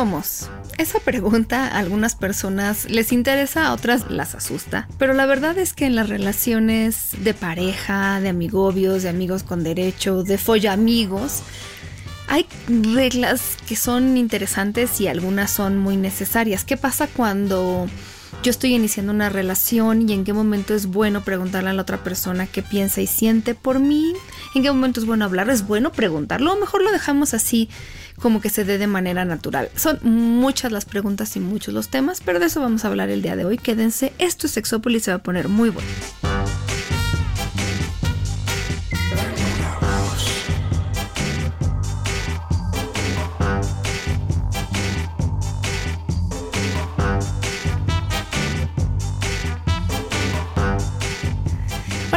Somos? Esa pregunta a algunas personas les interesa, a otras las asusta. Pero la verdad es que en las relaciones de pareja, de amigobios, de amigos con derecho, de follamigos, hay reglas que son interesantes y algunas son muy necesarias. ¿Qué pasa cuando yo estoy iniciando una relación y en qué momento es bueno preguntarle a la otra persona qué piensa y siente por mí? ¿En qué momento es bueno hablar? ¿Es bueno preguntarlo? O mejor lo dejamos así como que se dé de manera natural. Son muchas las preguntas y muchos los temas, pero de eso vamos a hablar el día de hoy. Quédense, esto es Sexópolis, se va a poner muy bueno.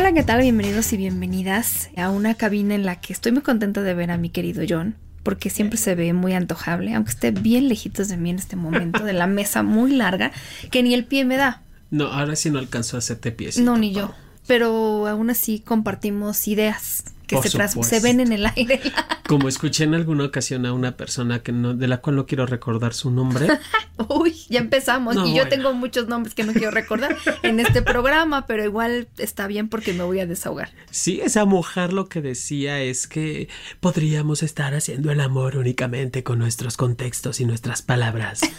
Hola, ¿qué tal? Bienvenidos y bienvenidas a una cabina en la que estoy muy contenta de ver a mi querido John porque siempre se ve muy antojable, aunque esté bien lejitos de mí en este momento, de la mesa muy larga, que ni el pie me da. No, ahora sí no alcanzó a hacerte pies. No, ni yo. Pero aún así compartimos ideas que se, se, ven en el aire. Como escuché en alguna ocasión a una persona que no, de la cual no quiero recordar su nombre. Uy, ya empezamos. y yo tengo muchos nombres que no quiero recordar en este programa, pero igual está bien porque me voy a desahogar. Sí, esa mujer lo que decía es que podríamos estar haciendo el amor únicamente con nuestros contextos y nuestras palabras.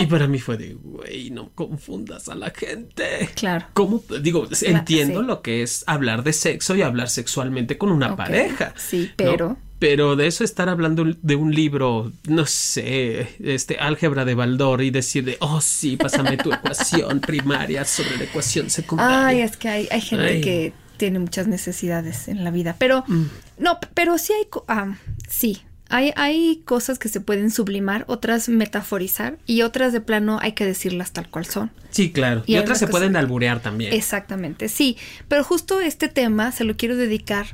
Y para mí fue de, güey, no confundas a la gente. Claro. ¿Cómo? Digo, entiendo lo que es hablar de sexo y hablar sexualmente con una pareja. Sí, pero. Pero de eso estar hablando de un libro, no sé, este álgebra de Baldor y decir de, oh sí, pásame tu ecuación primaria sobre la ecuación secundaria. Ay, es que hay, hay gente que tiene muchas necesidades en la vida. Pero, mm. no, pero sí hay, ah, sí, hay, hay, cosas que se pueden sublimar, otras metaforizar y otras de plano hay que decirlas tal cual son. Sí, claro. Y, otras se pueden alburear también. Exactamente, sí. Pero justo este tema se lo quiero dedicar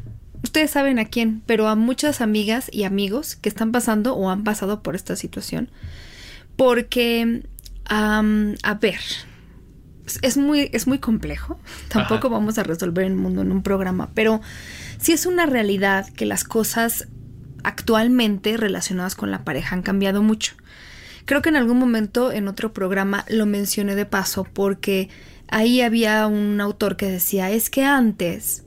ustedes saben a quién, pero a muchas amigas y amigos que están pasando o han pasado por esta situación. Porque, a ver, es muy, es muy complejo. Tampoco vamos a resolver el mundo en un programa, pero sí es una realidad que las cosas actualmente relacionadas con la pareja han cambiado mucho. Creo que en algún momento en otro programa lo mencioné de paso porque ahí había un autor que decía, es que antes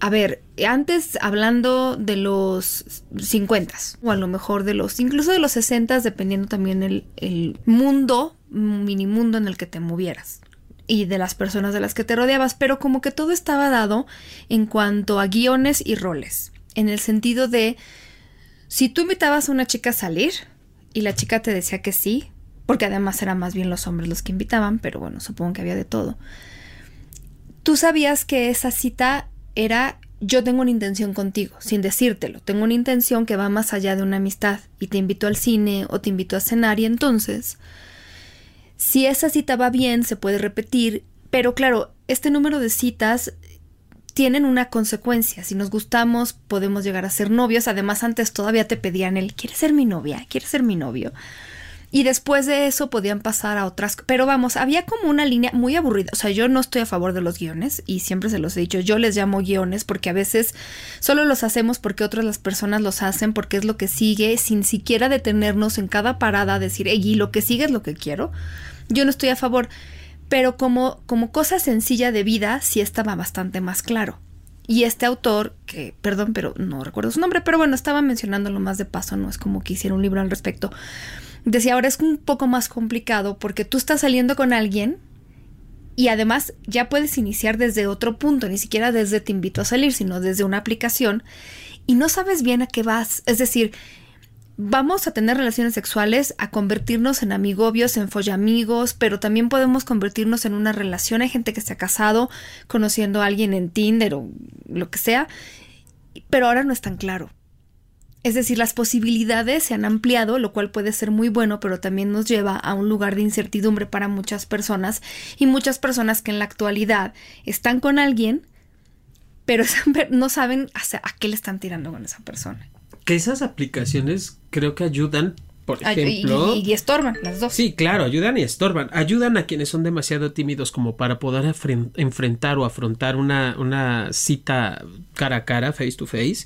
a ver, antes hablando de los 50 o a lo mejor de los, incluso de los 60 dependiendo también el, el mundo, mini mundo en el que te movieras y de las personas de las que te rodeabas, pero como que todo estaba dado en cuanto a guiones y roles, en el sentido de si tú invitabas a una chica a salir y la chica te decía que sí, porque además eran más bien los hombres los que invitaban, pero bueno, supongo que había de todo. Tú sabías que esa cita era yo tengo una intención contigo, sin decírtelo, tengo una intención que va más allá de una amistad y te invito al cine o te invito a cenar y entonces, si esa cita va bien, se puede repetir, pero claro, este número de citas tienen una consecuencia. Si nos gustamos, podemos llegar a ser novios. Además, antes todavía te pedían el, ¿quieres ser mi novia? ¿Quieres ser mi novio? Y después de eso podían pasar a otras. Pero vamos, había como una línea muy aburrida. O sea, yo no estoy a favor de los guiones y siempre se los he dicho. Yo les llamo guiones porque a veces solo los hacemos porque otras las personas los hacen porque es lo que sigue sin siquiera detenernos en cada parada a decir, y lo que sigue es lo que quiero. Yo no estoy a favor. Pero como, como cosa sencilla de vida, sí estaba bastante más claro. Y este autor, que perdón, pero no recuerdo su nombre, pero bueno, estaba mencionándolo más de paso, no es como que hiciera un libro al respecto Decía, ahora es un poco más complicado porque tú estás saliendo con alguien y además ya puedes iniciar desde otro punto, ni siquiera desde te invito a salir, sino desde una aplicación y no sabes bien a qué vas. Es decir, vamos a tener relaciones sexuales, a convertirnos en amigobios, en follamigos, pero también podemos convertirnos en una relación. Hay gente que se ha casado conociendo a alguien en Tinder o lo que sea, pero ahora no es tan claro. Es decir, las posibilidades se han ampliado, lo cual puede ser muy bueno, pero también nos lleva a un lugar de incertidumbre para muchas personas y muchas personas que en la actualidad están con alguien, pero no saben a qué le están tirando con esa persona. Que esas aplicaciones creo que ayudan, por ejemplo. Y, estorban las dos. Sí, claro, ayudan y estorban. Ayudan a quienes son demasiado tímidos como para poder enfrentar o afrontar una, una cita cara a cara, face to face.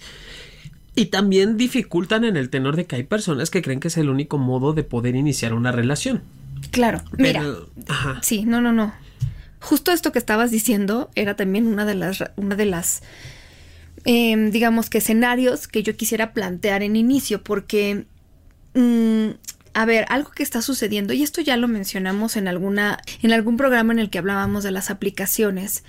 Y también dificultan en el tenor de que hay personas que creen que es el único modo de poder iniciar una relación. Claro, mira. Sí, no, no, no. Justo esto que estabas diciendo era también una de las, una de las Em, digamos que escenarios que yo quisiera plantear en inicio, porque, mm, a ver, algo que está sucediendo, y esto ya lo mencionamos en, alguna, en algún programa en el que hablábamos de las aplicaciones,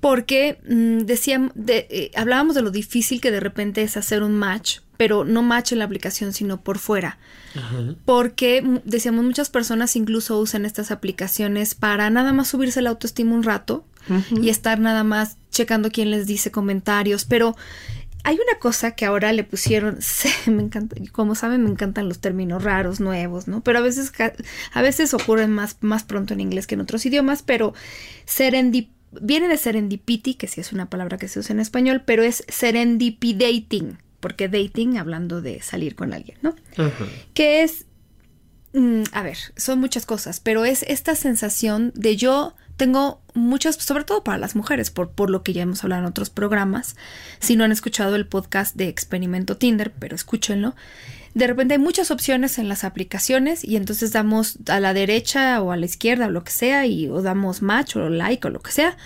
porque mm, decíamos, de, eh, hablábamos de lo difícil que de repente es hacer un match, pero no match en la aplicación, sino por fuera. Porque mm, decíamos, muchas personas incluso usan estas aplicaciones para nada más subirse la autoestima un rato y estar nada más checando quién les dice comentarios, pero hay una cosa que ahora le pusieron, me encanta, como saben, me encantan los términos raros, nuevos, ¿no? Pero a veces, a veces ocurren más, más pronto en inglés que en otros idiomas, pero serendip, viene de serendipity, que sí es una palabra que se usa en español, pero es serendipidating, porque dating, hablando de salir con alguien, ¿no? Que es, mm, a ver, son muchas cosas, pero es esta sensación de yo tengo muchas, sobre todo para las mujeres, por, por lo que ya hemos hablado en otros programas. Si no han escuchado el podcast de Experimento Tinder, pero escúchenlo. De repente hay muchas opciones en las aplicaciones y entonces damos a la derecha o a la izquierda o lo que sea y o damos match o like o lo que sea.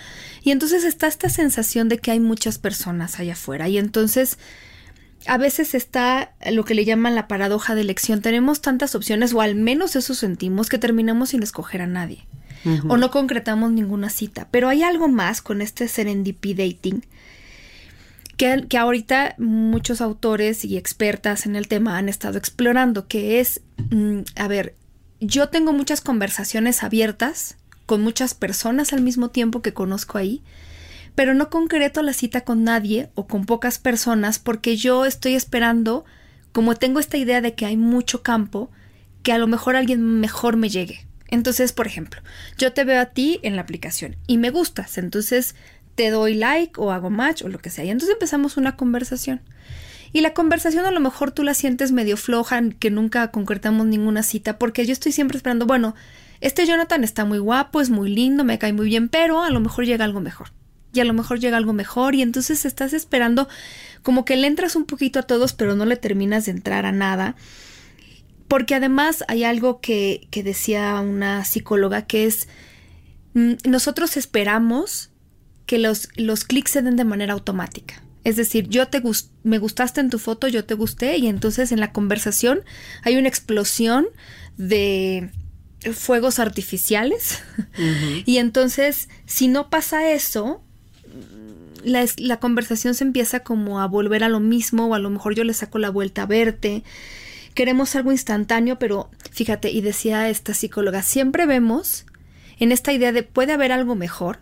Y entonces está esta sensación de que hay muchas personas allá afuera y entonces a veces está lo que le llaman la paradoja de elección. Tenemos tantas opciones o al menos eso sentimos que terminamos sin escoger a nadie o no concretamos ninguna cita. Pero hay algo más con este serendipity dating que, que, ahorita muchos autores y expertas en el tema han estado explorando, que es, mm, a ver, yo tengo muchas conversaciones abiertas con muchas personas al mismo tiempo que conozco ahí, pero no concreto la cita con nadie o con pocas personas porque yo estoy esperando, como tengo esta idea de que hay mucho campo, que a lo mejor alguien mejor me llegue. Entonces, por ejemplo, yo te veo a ti en la aplicación y me gustas, entonces te doy like o hago match o lo que sea. Y entonces empezamos una conversación. Y la conversación a lo mejor tú la sientes medio floja, que nunca concretamos ninguna cita, porque yo estoy siempre esperando, bueno, este Jonathan está muy guapo, es muy lindo, me cae muy bien, pero a lo mejor llega algo mejor. Y a lo mejor llega algo mejor y entonces estás esperando como que le entras un poquito a todos, pero no le terminas de entrar a nada. Porque además hay algo que, decía una psicóloga que es, mm, nosotros esperamos que los, los clics se den de manera automática. Es decir, yo te me gustaste en tu foto, yo te gusté y entonces en la conversación hay una explosión de fuegos artificiales y entonces si no pasa eso, la, la, conversación se empieza como a volver a lo mismo o a lo mejor yo le saco la vuelta a verte queremos algo instantáneo, pero fíjate, y decía esta psicóloga, siempre vemos en esta idea de puede haber algo mejor.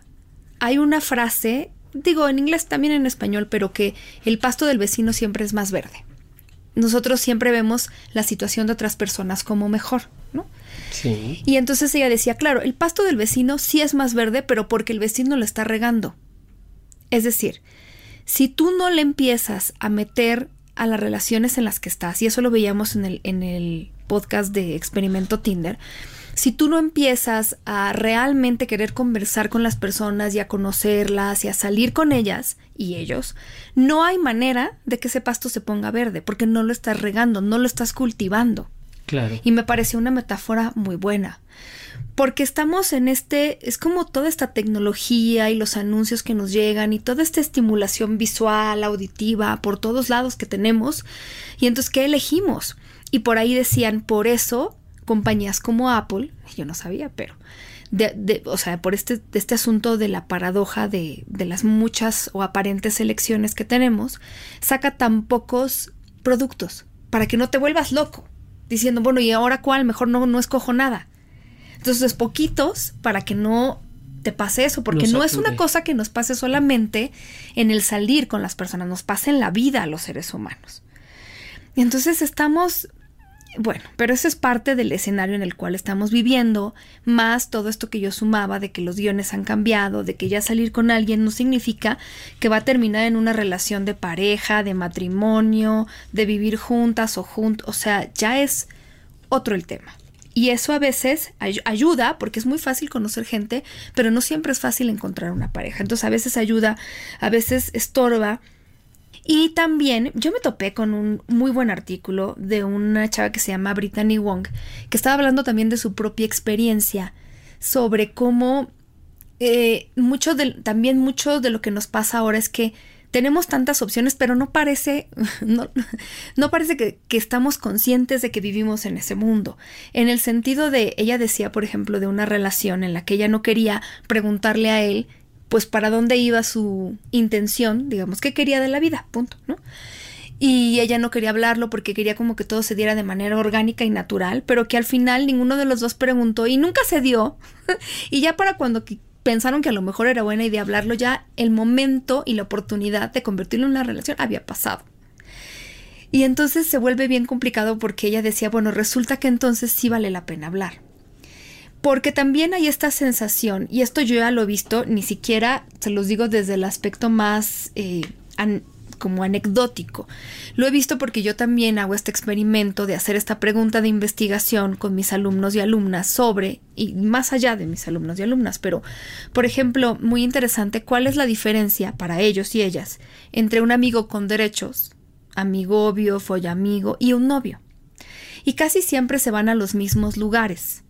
Hay una frase, digo en inglés también en español, pero que el pasto del vecino siempre es más verde. Nosotros siempre vemos la situación de otras personas como mejor, ¿no? Sí. Y entonces ella decía, claro, el pasto del vecino sí es más verde, pero porque el vecino lo está regando. Es decir, si tú no le empiezas a meter a las relaciones en las que estás, y eso lo veíamos en el, en el podcast de Experimento Tinder, si tú no empiezas a realmente querer conversar con las personas y a conocerlas y a salir con ellas y ellos, no hay manera de que ese pasto se ponga verde, porque no lo estás regando, no lo estás cultivando. Claro. Y me pareció una metáfora muy buena porque estamos en este, es como toda esta tecnología y los anuncios que nos llegan y toda esta estimulación visual, auditiva, por todos lados que tenemos. Y entonces, ¿qué elegimos? Y por ahí decían, por eso, compañías como Apple, yo no sabía, pero, de, o sea, por este, este asunto de la paradoja de, de las muchas o aparentes elecciones que tenemos, saca tan pocos productos para que no te vuelvas loco, diciendo, bueno, ¿y ahora cuál? Mejor no, no escojo nada. Entonces, poquitos para que no te pase eso, porque no es una cosa que nos pase solamente en el salir con las personas, nos pasa en la vida a los seres humanos. Y entonces estamos bueno, pero eso es parte del escenario en el cual estamos viviendo, más todo esto que yo sumaba de que los guiones han cambiado, de que ya salir con alguien no significa que va a terminar en una relación de pareja, de matrimonio, de vivir juntas o juntos, o sea, ya es otro el tema. Y eso a veces ayuda, porque es muy fácil conocer gente, pero no siempre es fácil encontrar una pareja. Entonces a veces ayuda, a veces estorba y también yo me topé con un muy buen artículo de una chava que se llama Brittany Wong, que estaba hablando también de su propia experiencia sobre cómo eh, mucho de, también mucho de lo que nos pasa ahora es que tenemos tantas opciones, pero no parece, no, no parece que, que, estamos conscientes de que vivimos en ese mundo. En el sentido de, ella decía, por ejemplo, de una relación en la que ella no quería preguntarle a él pues para dónde iba su intención, digamos, qué quería de la vida, punto, ¿no? Y ella no quería hablarlo porque quería como que todo se diera de manera orgánica y natural, pero que al final ninguno de los dos preguntó y nunca se dio. y ya para cuando pensaron que a lo mejor era buena idea hablarlo, ya el momento y la oportunidad de convertirlo en una relación había pasado. Y entonces se vuelve bien complicado porque ella decía, bueno, resulta que entonces sí vale la pena hablar porque también hay esta sensación, y esto yo ya lo he visto, ni siquiera se los digo desde el aspecto más eh, como anecdótico. Lo he visto porque yo también hago este experimento de hacer esta pregunta de investigación con mis alumnos y alumnas sobre, y más allá de mis alumnos y alumnas, pero, por ejemplo, muy interesante, ¿cuál es la diferencia para ellos y ellas entre un amigo con derechos, amigo obvio, amigo y un novio? Y casi siempre se van a los mismos lugares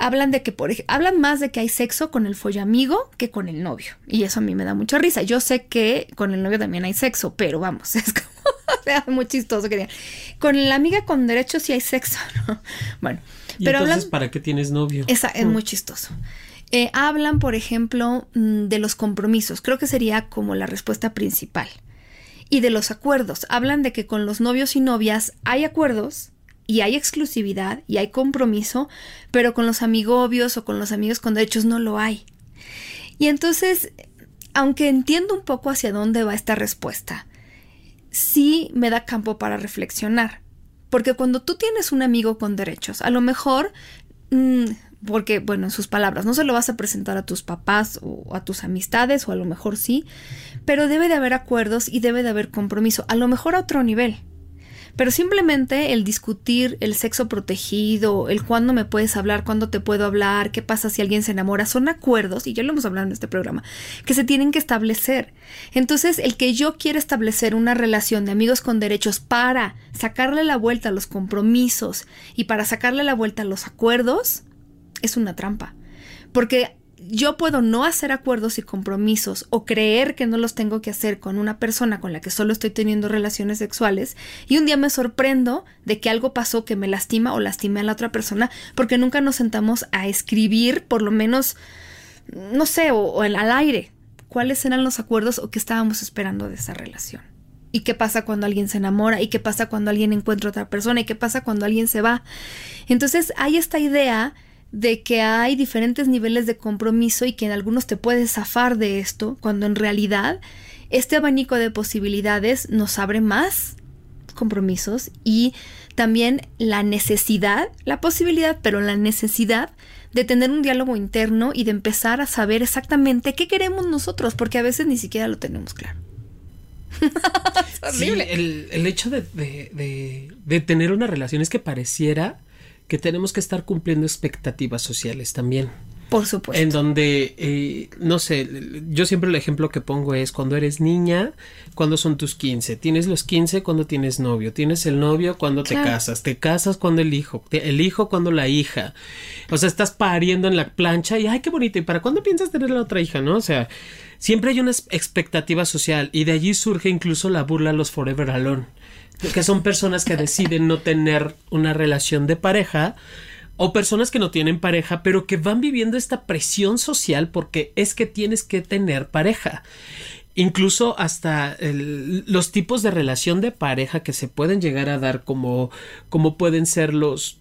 hablan de que por hablan más de que hay sexo con el follamigo que con el novio. Y eso a mí me da mucha risa. Yo sé que con el novio también hay sexo pero vamos es como muy chistoso que digan con la amiga con derecho sí hay sexo ¿no? bueno ¿Y pero entonces para qué tienes novio esa es mm. muy chistoso. Eh, hablan por ejemplo mm, de los compromisos. Creo que sería como la respuesta principal. Y de los acuerdos. Hablan de que con los novios y novias hay acuerdos y hay exclusividad y hay compromiso, pero con los amigobios o con los amigos con derechos no lo hay. Y entonces, aunque entiendo un poco hacia dónde va esta respuesta, sí me da campo para reflexionar. Porque cuando tú tienes un amigo con derechos, a lo mejor, mm, porque, bueno, en sus palabras, no se lo vas a presentar a tus papás o a tus amistades, o a lo mejor sí, pero debe de haber acuerdos y debe de haber compromiso, a lo mejor a otro nivel. Pero simplemente el discutir el sexo protegido, el cuándo me puedes hablar, cuándo te puedo hablar, qué pasa si alguien se enamora, son acuerdos, y ya lo hemos hablado en este programa, que se tienen que establecer. Entonces, el que yo quiera establecer una relación de amigos con derechos para sacarle la vuelta a los compromisos y para sacarle la vuelta a los acuerdos, es una trampa. Porque yo puedo no hacer acuerdos y compromisos o creer que no los tengo que hacer con una persona con la que solo estoy teniendo relaciones sexuales y un día me sorprendo de que algo pasó que me lastima o lastimé a la otra persona porque nunca nos sentamos a escribir por lo menos, no sé, o, al aire cuáles eran los acuerdos o qué estábamos esperando de esa relación. ¿Y qué pasa cuando alguien se enamora? ¿Y qué pasa cuando alguien encuentra otra persona? ¿Y qué pasa cuando alguien se va? Entonces hay esta idea de que hay diferentes niveles de compromiso y que en algunos te puedes zafar de esto, cuando en realidad este abanico de posibilidades nos abre más compromisos y también la necesidad, la posibilidad, pero la necesidad de tener un diálogo interno y de empezar a saber exactamente qué queremos nosotros, porque a veces ni siquiera lo tenemos claro. sí, el, el, hecho de, de, de tener una relación es que pareciera que tenemos que estar cumpliendo expectativas sociales también. Por supuesto. En donde, eh, no sé, yo siempre el ejemplo que pongo es cuando eres niña, cuando son tus 15. Tienes los 15 cuando tienes novio. Tienes el novio cuando te casas. Te casas cuando el hijo. El hijo cuando la hija. O sea, estás pariendo en la plancha y, ay, qué bonito. ¿Y para cuándo piensas tener la otra hija, no? O sea, siempre hay una expectativa social y de allí surge incluso la burla a los Forever Alone que son personas que deciden no tener una relación de pareja o personas que no tienen pareja, pero que van viviendo esta presión social porque es que tienes que tener pareja. incluso hasta los tipos de relación de pareja que se pueden llegar a dar como, como pueden ser los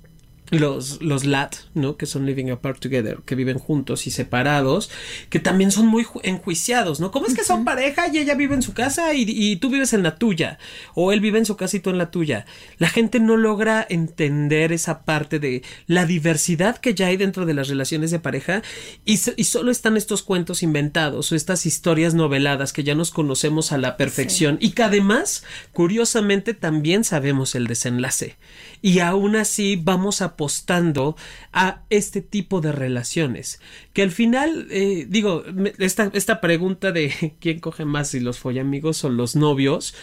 los, los LAT, ¿no? Que son living apart together, que viven juntos y separados, que también son muy ju- enjuiciados, ¿no? ¿Cómo es que son pareja y ella vive en su casa y, y tú vives en la tuya? O él vive en su casa y tú en la tuya. La gente no logra entender esa parte de la diversidad que ya hay dentro de las relaciones de pareja y, so- y solo están estos cuentos inventados o estas historias noveladas que ya nos conocemos a la perfección y que además, curiosamente, también sabemos el desenlace. Y aún así vamos apostando a este tipo de relaciones. Que al final, eh, digo, esta, esta pregunta de quién coge más, si los follamigos o los novios,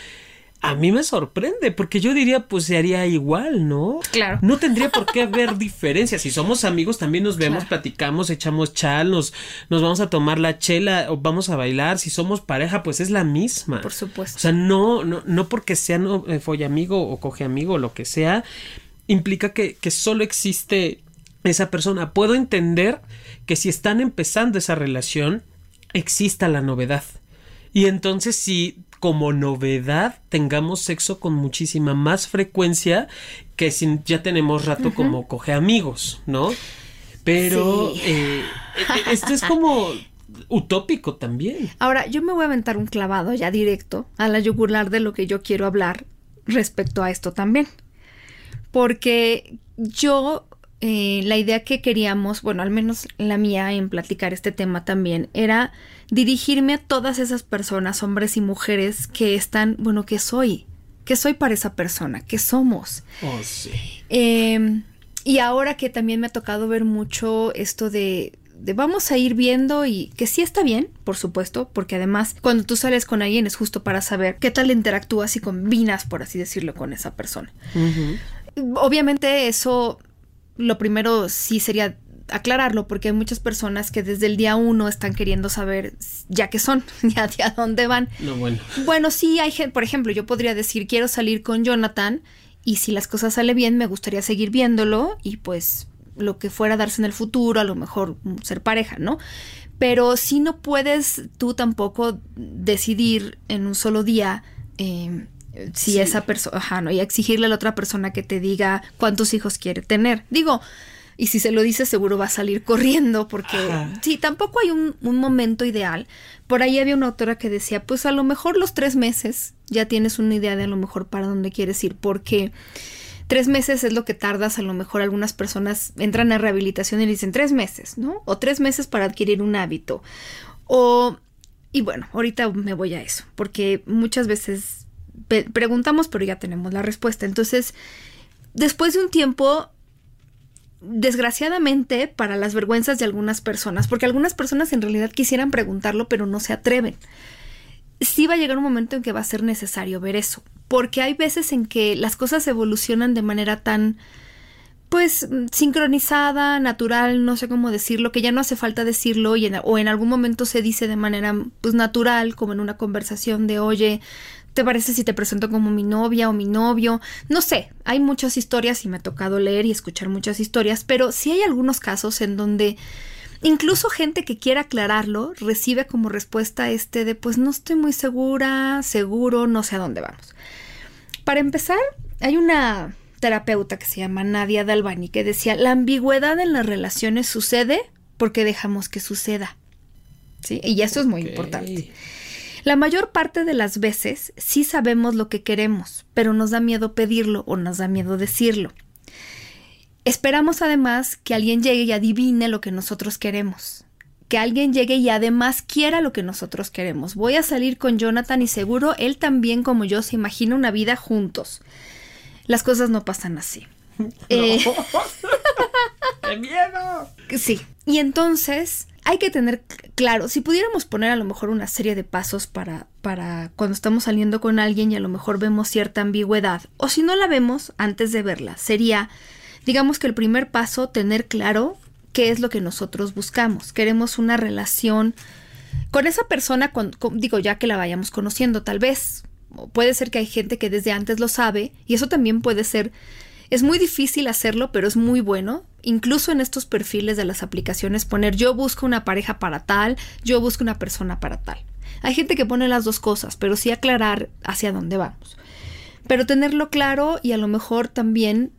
a mí me sorprende, porque yo diría, pues se haría igual, ¿no? Claro. No tendría por qué haber diferencias. Si somos amigos, también nos vemos, Claro. platicamos, echamos chal, nos, nos vamos a tomar la chela o vamos a bailar. Si somos pareja, pues es la misma. Por supuesto. O sea, no, no, no porque sean eh, follamigo o coge amigo o lo que sea, implica que, que solo existe esa persona. Puedo entender que si están empezando esa relación, exista la novedad. Y entonces si como novedad tengamos sexo con muchísima más frecuencia que si ya tenemos rato como coge amigos, ¿no? Pero Sí. eh, eh, esto es como utópico también. Ahora, yo me voy a aventar un clavado ya directo a la yugular de lo que yo quiero hablar respecto a esto también. Porque yo, eh, la idea que queríamos, bueno, al menos la mía en platicar este tema también, era dirigirme a todas esas personas, hombres y mujeres, que están, bueno, que soy, que soy para esa persona, que somos. Oh, sí. Eh, y ahora que también me ha tocado ver mucho esto de, de vamos a ir viendo y que sí está bien, por supuesto, porque además cuando tú sales con alguien es justo para saber qué tal interactúas y combinas, por así decirlo, con esa persona. Obviamente eso, lo primero sí sería aclararlo, porque hay muchas personas que desde el día uno están queriendo saber ya qué son, ya de a dónde van. No, bueno. Bueno, sí, hay gente, por ejemplo, yo podría decir, quiero salir con Jonathan y si las cosas salen bien, me gustaría seguir viéndolo y pues lo que fuera darse en el futuro, a lo mejor ser pareja, ¿no? Pero si no puedes tú tampoco decidir en un solo día eh, si Sí. esa persona, ajá, ¿no? Y exigirle a la otra persona que te diga cuántos hijos quiere tener. Digo, y si se lo dice seguro va a salir corriendo porque Ajá. sí, tampoco hay un, un momento ideal. Por ahí había una autora que decía, pues a lo mejor los tres meses ya tienes una idea de a lo mejor para dónde quieres ir, porque tres meses es lo que tardas, a lo mejor algunas personas entran a rehabilitación y dicen tres meses, ¿no? O tres meses para adquirir un hábito. O, y bueno, ahorita me voy a eso, porque muchas veces preguntamos, pero ya tenemos la respuesta. Entonces, después de un tiempo, desgraciadamente para las vergüenzas de algunas personas, porque algunas personas en realidad quisieran preguntarlo, pero no se atreven. Sí va a llegar un momento en que va a ser necesario ver eso, porque hay veces en que las cosas evolucionan de manera tan pues sincronizada, natural, no sé cómo decirlo, que ya no hace falta decirlo y en- o en algún momento se dice de manera pues natural, como en una conversación de, oye, ¿te parece si te presento como mi novia o mi novio? No sé, hay muchas historias y me ha tocado leer y escuchar muchas historias, pero sí hay algunos casos en donde incluso gente que quiera aclararlo recibe como respuesta este de, pues no estoy muy segura, seguro, no sé a dónde vamos. Para empezar, hay una terapeuta que se llama Nadia Dalbani que decía, la ambigüedad en las relaciones sucede porque dejamos que suceda. ¿Sí? Y eso es muy importante. La mayor parte de las veces sí sabemos lo que queremos, pero nos da miedo pedirlo o nos da miedo decirlo. Esperamos además que alguien llegue y adivine lo que nosotros queremos. Que alguien llegue y además quiera lo que nosotros queremos. Voy a salir con Jonathan y seguro él también como yo se imagina una vida juntos. Las cosas no pasan así. Eh, ¡Qué miedo! Sí. Y entonces hay que tener claro, si pudiéramos poner a lo mejor una serie de pasos para, para cuando estamos saliendo con alguien y a lo mejor vemos cierta ambigüedad, o si no la vemos antes de verla, sería, digamos que el primer paso, tener claro qué es lo que nosotros buscamos. Queremos una relación con esa persona, con, digo, ya que la vayamos conociendo, tal vez. Puede ser que hay gente que desde antes lo sabe, y eso también puede ser. Es muy difícil hacerlo, pero es muy bueno. Incluso en estos perfiles de las aplicaciones poner yo busco una pareja para tal, yo busco una persona para tal. Hay gente que pone las dos cosas, pero sí aclarar hacia dónde vamos. Pero tenerlo claro y a lo mejor también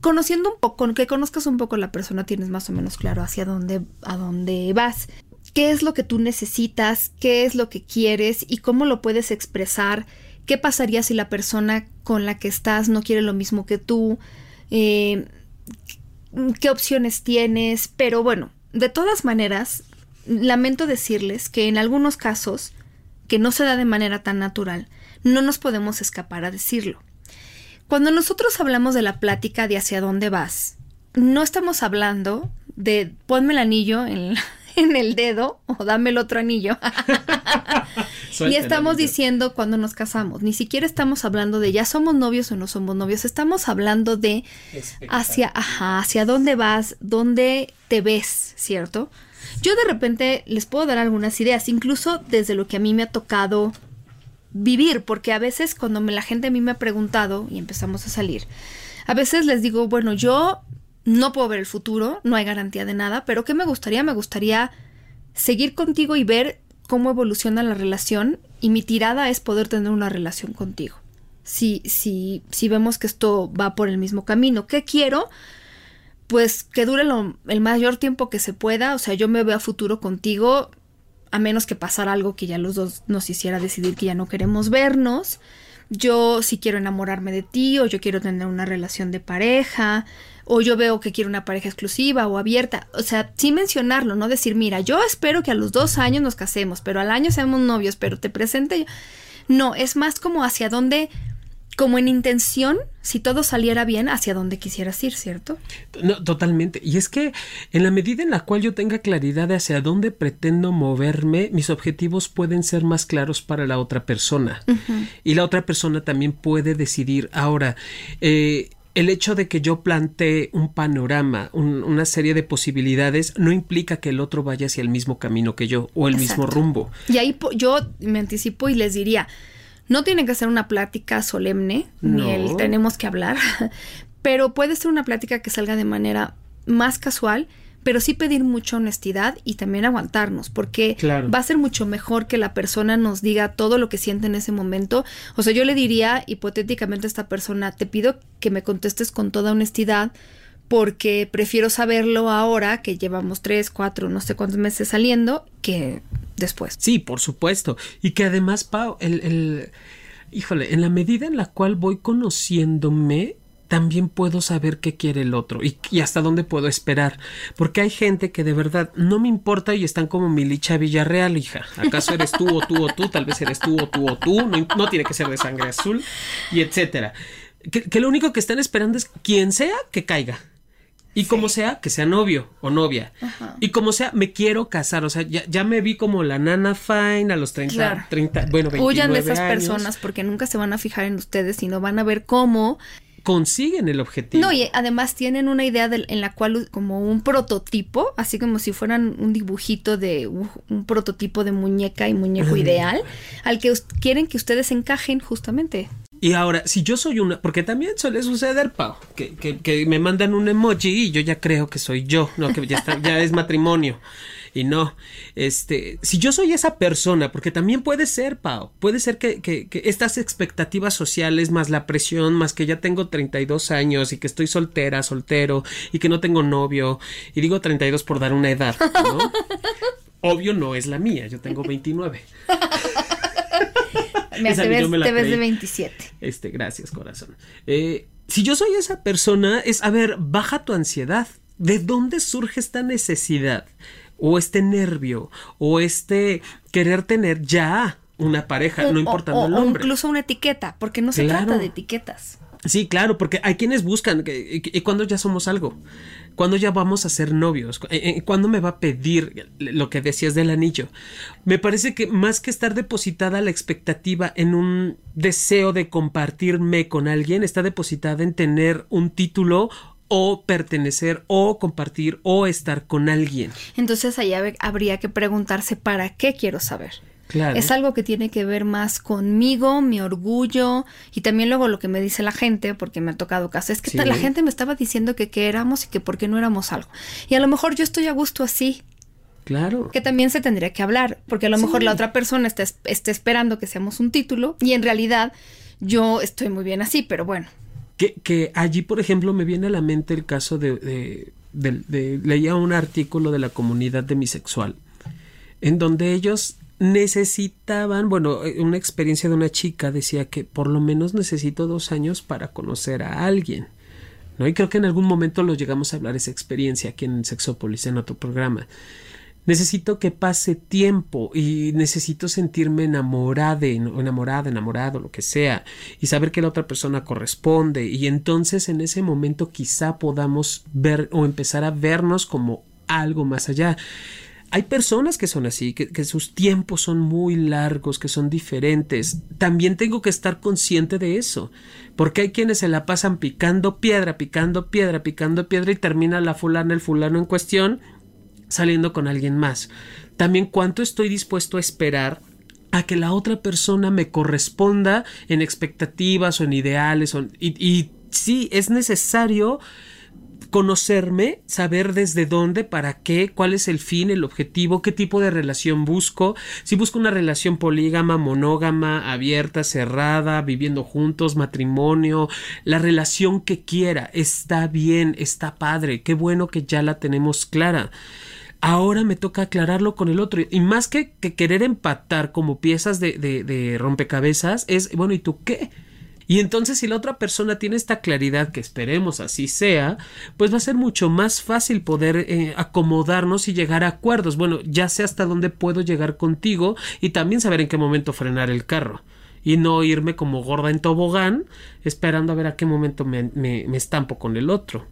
conociendo un poco, que conozcas un poco la persona, tienes más o menos claro hacia dónde, a dónde vas. ¿Qué es lo que tú necesitas? ¿Qué es lo que quieres? ¿Y cómo lo puedes expresar? ¿Qué pasaría si la persona con la que estás no quiere lo mismo que tú? Eh, ¿Qué opciones tienes? Pero bueno, de todas maneras, lamento decirles que en algunos casos, que no se da de manera tan natural, no nos podemos escapar a decirlo. Cuando nosotros hablamos de la plática de hacia dónde vas, no estamos hablando de ponme el anillo en, el dedo o dame el otro anillo. Ni estamos diciendo cuando nos casamos, ni siquiera estamos hablando de ya somos novios o no somos novios, estamos hablando de hacia, ajá, hacia dónde vas, dónde te ves, ¿cierto? Yo de repente les puedo dar algunas ideas, incluso desde lo que a mí me ha tocado vivir, porque a veces cuando me, la gente a mí me ha preguntado y empezamos a salir, a veces les digo, bueno, yo no puedo ver el futuro, no hay garantía de nada, pero ¿qué me gustaría? Me gustaría seguir contigo y ver cómo evoluciona la relación y mi tirada es poder tener una relación contigo. Si, si, si vemos que esto va por el mismo camino, ¿qué quiero? Pues que dure el mayor tiempo que se pueda, o sea, yo me veo a futuro contigo, a menos que pasara algo que ya los dos nos hiciera decidir que ya no queremos vernos. Yo si quiero enamorarme de ti o yo quiero tener una relación de pareja o yo veo que quiero una pareja exclusiva o abierta. O sea, sí mencionarlo, no decir, mira, yo espero que a los dos años nos casemos, pero al año seamos novios, pero te presente. No, es más como hacia dónde como en intención, si todo saliera bien, hacia donde quisieras ir, ¿cierto? No, totalmente. Y es que en la medida en la cual yo tenga claridad de hacia dónde pretendo moverme, mis objetivos pueden ser más claros para la otra persona. Y la otra persona también puede decidir. Ahora, eh, el hecho de que yo plantee un panorama, una serie de posibilidades, no implica que el otro vaya hacia el mismo camino que yo o el mismo rumbo. Y ahí yo me anticipo y les diría, no tiene que ser una plática solemne, ni el tenemos que hablar, pero puede ser una plática que salga de manera más casual, pero sí pedir mucha honestidad y también aguantarnos, porque va a ser mucho mejor que la persona nos diga todo lo que siente en ese momento. O sea, yo le diría hipotéticamente a esta persona, te pido que me contestes con toda honestidad, porque prefiero saberlo ahora que llevamos tres, cuatro, no sé cuántos meses saliendo, que después. Sí, por supuesto. Y que además, Pau, el, el, híjole, en la medida en la cual voy conociéndome, también puedo saber qué quiere el otro y, hasta dónde puedo esperar. Porque hay gente que de verdad no me importa y están como Milicha Villarreal, hija. ¿Acaso eres tú o tú o tú? Tal vez eres tú o tú o tú. No, no tiene que ser de sangre azul y etcétera. Que, que, lo único que están esperando es quien sea que caiga. Y como sea, que sea novio o novia. Y como sea, me quiero casar. O sea, ya, me vi como la nana fine a los 30, 30 bueno, 29 Huyan de esas personas porque nunca se van a fijar en ustedes, sino van a ver cómo consiguen el objetivo. No, y además tienen una idea en la cual como un prototipo, así como si fueran un dibujito de un, prototipo de muñeca y muñeco ideal, al que quieren que ustedes encajen justamente. Y ahora, si yo soy una, porque también suele suceder, Pau, que, que, que, me mandan un emoji y yo ya creo que soy yo, no, que ya, está, ya es matrimonio. Y no, este, si yo soy esa persona, porque también puede ser, Pau, puede ser que, que, que estas expectativas sociales, más la presión, más que ya tengo 32 años y que estoy soltera, soltero, y que no tengo novio, y digo 32 por dar una edad, ¿no? Obvio no es la mía, yo tengo 29. Me te, ves, te ves, de 27. Este, gracias, corazón. Eh, si yo soy esa persona, es, a ver, baja tu ansiedad. ¿De dónde surge esta necesidad? O este nervio, o este querer tener ya una pareja, no importando el nombre. O incluso una etiqueta, porque no se trata de etiquetas. Sí, claro, porque hay quienes buscan, que, y cuando ya somos algo, cuando ya vamos a ser novios, eh, eh, cuando me va a pedir lo que decías del anillo. Me parece que más que estar depositada la expectativa en un deseo de compartirme con alguien, está depositada en tener un título o pertenecer o compartir o estar con alguien. Entonces ahí habría que preguntarse para qué quiero saber. Es algo que tiene que ver más conmigo, mi orgullo y también luego lo que me dice la gente, porque me ha tocado caso. Es que la gente me estaba diciendo que qué éramos y que por qué no éramos algo. Y a lo mejor yo estoy a gusto así. Claro. Que también se tendría que hablar, porque a lo mejor la otra persona está, está esperando que seamos un título y en realidad yo estoy muy bien así, pero bueno. Que, que allí, por ejemplo, me viene a la mente el caso de, de, de, leía un artículo de la comunidad demisexual, en donde ellos necesitaban, bueno, eh, una experiencia de una chica decía que por lo menos necesito dos años para conocer a alguien. ¿no? Y creo que en algún momento lo llegamos a hablar esa experiencia aquí en Sexópolis, en otro programa. Necesito que pase tiempo y necesito sentirme enamorada, enamorada, enamorado, lo que sea, y saber que la otra persona corresponde. Y entonces en ese momento quizá podamos ver o empezar a vernos como algo más allá. Hay personas que son así, que, sus tiempos son muy largos, que son diferentes. También tengo que estar consciente de eso, porque hay quienes se la pasan picando piedra, picando piedra, picando piedra y termina la fulana, el fulano en cuestión saliendo con alguien más. También cuánto estoy dispuesto a esperar a que la otra persona me corresponda en expectativas o en ideales. y, y sí, es necesario conocerme, saber desde dónde, para qué, cuál es el fin, el objetivo, qué tipo de relación busco, si busco una relación polígama, monógama, abierta, cerrada, viviendo juntos, matrimonio, la relación que quiera, está bien, está padre, qué bueno que ya la tenemos clara. Ahora me toca aclararlo con el otro. Y más que, querer empatar como piezas de, de rompecabezas, es, bueno, ¿y tú qué? Y entonces si la otra persona tiene esta claridad, que esperemos así sea, pues va a ser mucho más fácil poder eh, acomodarnos y llegar a acuerdos. Bueno, ya sé hasta dónde puedo llegar contigo y también saber en qué momento frenar el carro. Y no irme como gorda en tobogán esperando a ver a qué momento me, me estampo con el otro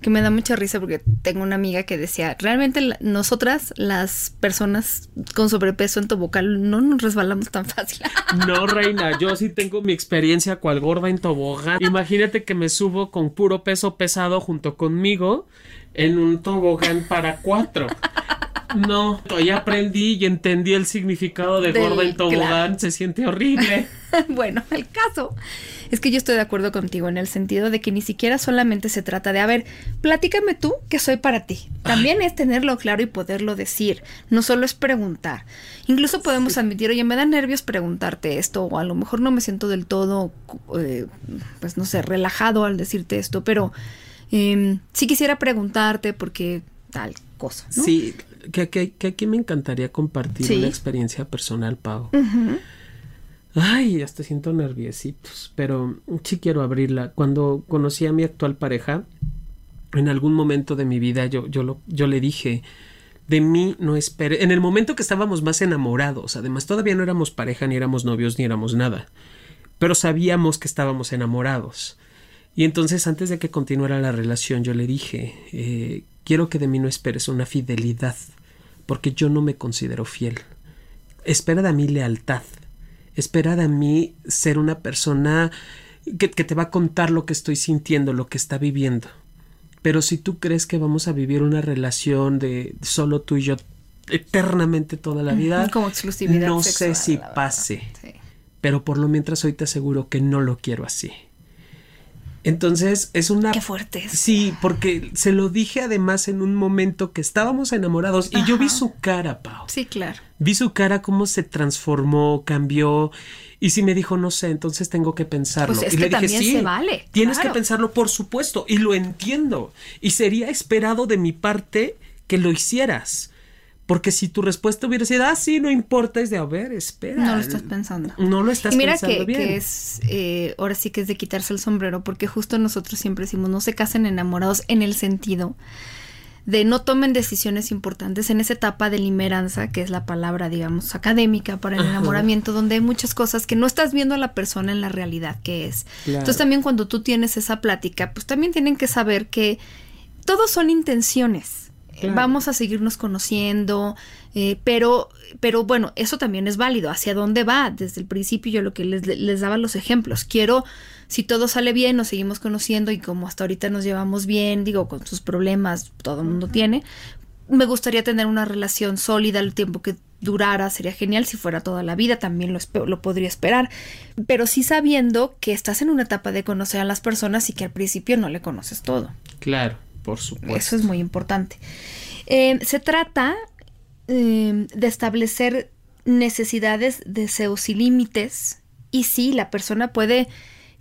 que me da mucha risa porque tengo una amiga que decía, realmente nosotras, las personas con sobrepeso en tu vocal, no nos resbalamos tan fácil. No, reina, yo sí tengo mi experiencia cual gorda en tobogán. Imagínate que me subo con puro peso pesado junto conmigo en un tobogán para cuatro. No, ya aprendí y entendí el significado de gorda en tobogán. Se siente horrible. bueno, el caso es que yo estoy de acuerdo contigo en el sentido de que ni siquiera solamente se trata de, a ver, platícame tú que soy para ti. También es tenerlo claro y poderlo decir. No solo es preguntar. Incluso podemos admitir, oye, me da nervios preguntarte esto o a lo mejor no me siento del todo, eh, pues no sé, relajado al decirte esto, pero eh, sí quisiera preguntarte porque tal cosa. ¿no? Sí, que, aquí me encantaría compartir una experiencia personal, Pau. Ay, hasta siento nerviositos, pero sí quiero abrirla. Cuando conocí a mi actual pareja, en algún momento de mi vida yo, yo, lo, yo le dije, de mí no espere. En el momento que estábamos más enamorados, además todavía no éramos pareja, ni éramos novios, ni éramos nada, pero sabíamos que estábamos enamorados. Y entonces antes de que continuara la relación yo le dije, eh, quiero que de mí no esperes una fidelidad, porque yo no me considero fiel. Espera de mí lealtad. Espera de mí ser una persona que, te va a contar lo que estoy sintiendo, lo que está viviendo. Pero si tú crees que vamos a vivir una relación de solo tú y yo eternamente toda la vida, como exclusividad no sé si pase. Pero por lo mientras hoy te aseguro que no lo quiero así. Entonces es una... Qué fuerte. Sí, porque se lo dije además en un momento que estábamos enamorados y yo vi su cara, Pau. Sí, claro. Vi su cara, cómo se transformó, cambió. Y si me dijo, no sé, entonces tengo que pensarlo. Pues y le dije, sí, se vale. Tienes que pensarlo, por supuesto, y lo entiendo. Y sería esperado de mi parte que lo hicieras. Porque si tu respuesta hubiera sido, ah, sí, no importa, es de, a ver, espera. No lo estás pensando. No lo estás y mira pensando que, que es, eh, ahora sí que es de quitarse el sombrero, porque justo nosotros siempre decimos, no se casen enamorados en el sentido de no tomen decisiones importantes en esa etapa de limeranza, que es la palabra, digamos, académica para el enamoramiento, donde hay muchas cosas que no estás viendo a la persona en la realidad que es. Entonces también cuando tú tienes esa plática, pues también tienen que saber que todos son intenciones Vamos a seguirnos conociendo, eh, pero, pero bueno, eso también es válido. ¿Hacia dónde va? Desde el principio yo lo que les, les daba los ejemplos. Quiero, si todo sale bien, nos seguimos conociendo y como hasta ahorita nos llevamos bien, digo, con sus problemas, todo el mundo tiene. Me gustaría tener una relación sólida el tiempo que durara, sería genial si fuera toda la vida, también lo, lo podría esperar, pero sí sabiendo que estás en una etapa de conocer a las personas y que al principio no le conoces todo. Claro. Por supuesto. Eso es muy importante. Eh, se trata eh, de establecer necesidades, deseos y límites. Y sí, la persona puede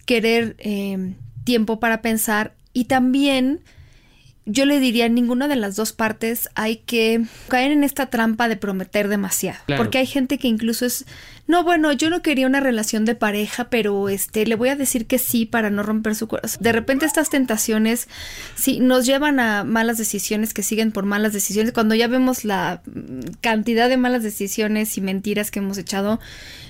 querer eh, tiempo para pensar y también yo le diría en ninguna de las dos partes hay que caer en esta trampa de prometer demasiado. Claro. Porque hay gente que incluso es, no, bueno, yo no quería una relación de pareja, pero este, le voy a decir que sí para no romper su corazón. De repente estas tentaciones, sí, nos llevan a malas decisiones que siguen por malas decisiones. Cuando ya vemos la mm, cantidad de malas decisiones y mentiras que hemos echado,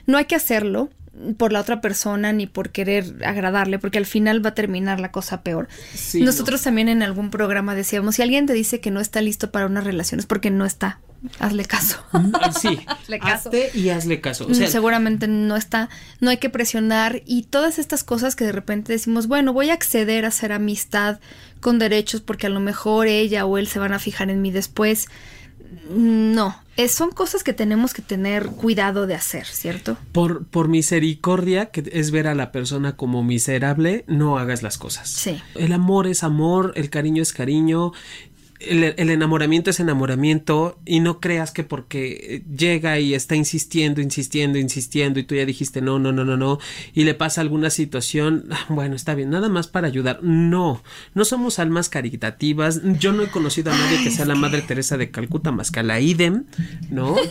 no hay que hacerlo por la otra persona ni por querer agradarle, porque al final va a terminar la cosa peor. Sí, Nosotros también en algún programa decíamos, si alguien te dice que no está listo para una relación es porque no está. Hazle caso. Sí, Hazle caso. hazte y hazle caso. O sea, Seguramente no está, no hay que presionar y todas estas cosas que de repente decimos, bueno, voy a acceder a hacer amistad con derechos porque a lo mejor ella o él se van a fijar en mí después. No, es- son cosas que tenemos que tener cuidado de hacer, ¿cierto? por, por misericordia, que es ver a la persona como miserable, no hagas las cosas. Sí. El amor es amor, el cariño es cariño. El, el enamoramiento es enamoramiento y no creas que porque llega y está insistiendo, insistiendo, insistiendo y tú ya dijiste no, no, no, no, no y le pasa alguna situación, ah, bueno, está bien, nada más para ayudar. No, no somos almas caritativas. Yo no he conocido a nadie que sea la Madre Teresa de Calcuta más que a la idem, ¿no?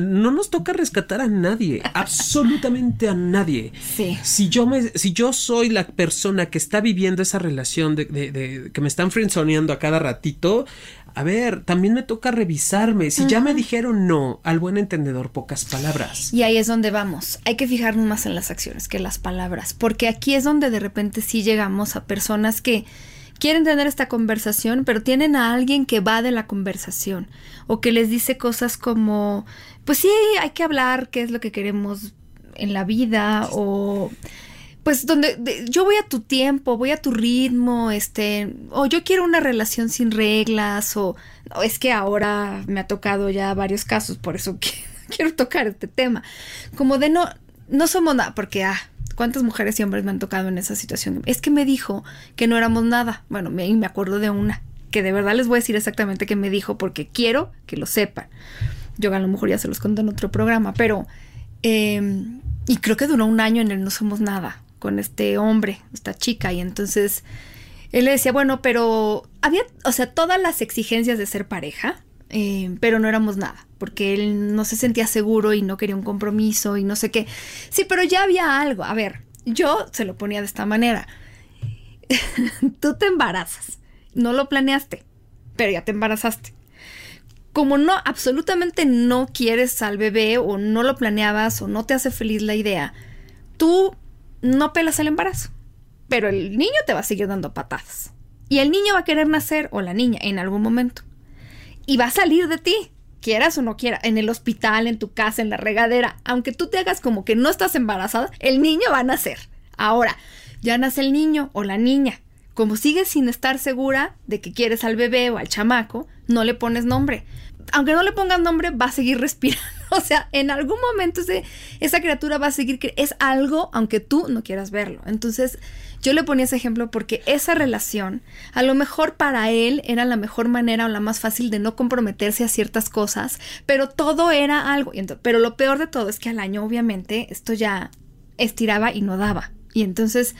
No nos toca rescatar a nadie, absolutamente a nadie. Sí. Si yo me, si yo soy la persona que está viviendo esa relación de, de- de- que me están frenzoneando a cada ratito, a ver, también me toca revisarme. Si ya me dijeron no, al buen entendedor, pocas palabras. Y ahí es donde vamos. Hay que fijarnos más en las acciones que en las palabras, porque aquí es donde de repente sí llegamos a personas que quieren tener esta conversación, pero tienen a alguien que va de la conversación o que les dice cosas como, pues sí, hay que hablar qué es lo que queremos en la vida o pues donde de- yo voy a tu tiempo, voy a tu ritmo, este, o yo quiero una relación sin reglas, o es que ahora me ha tocado ya varios casos, por eso que- quiero tocar este tema, como de no, no somos nada, porque ah, cuántas mujeres y hombres me han tocado en esa situación, es que me dijo que no éramos nada, bueno, me, me acuerdo de una, que de verdad les voy a decir exactamente qué me dijo, porque quiero que lo sepan, yo a lo mejor ya se los conté en otro programa, pero eh, y creo que duró un año en el No Somos Nada con este hombre, esta chica, y entonces él le decía, bueno, pero había, o sea, todas las exigencias de ser pareja, eh, pero no éramos nada, porque él no se sentía seguro y no quería un compromiso y no sé qué. Sí, pero ya había algo. A ver, yo se lo ponía de esta manera. Tú te embarazas, no lo planeaste, pero ya te embarazaste como no, absolutamente no quieres al bebé o no lo planeabas o no te hace feliz la idea, tú no pelas el embarazo. Pero el niño te va a seguir dando patadas. Y el niño va a querer nacer, o la niña, en algún momento. Y va a salir de ti, quieras o no quieras, en el hospital, en tu casa, en la regadera. Aunque tú te hagas como que no estás embarazada, el niño va a nacer. Ahora, ya nace el niño o la niña. Como sigues sin estar segura de que quieres al bebé o al chamaco, no le pones nombre. Aunque no le pongas nombre, va a seguir respirando. O sea, en algún momento esa criatura va a seguir que es algo, aunque tú no quieras verlo. Entonces, yo le ponía ese ejemplo porque esa relación, a lo mejor para él era la mejor manera o la más fácil de no comprometerse a ciertas cosas, pero todo era algo. Pero lo peor de todo es que al año, obviamente, esto ya estiraba y no daba. Y entonces,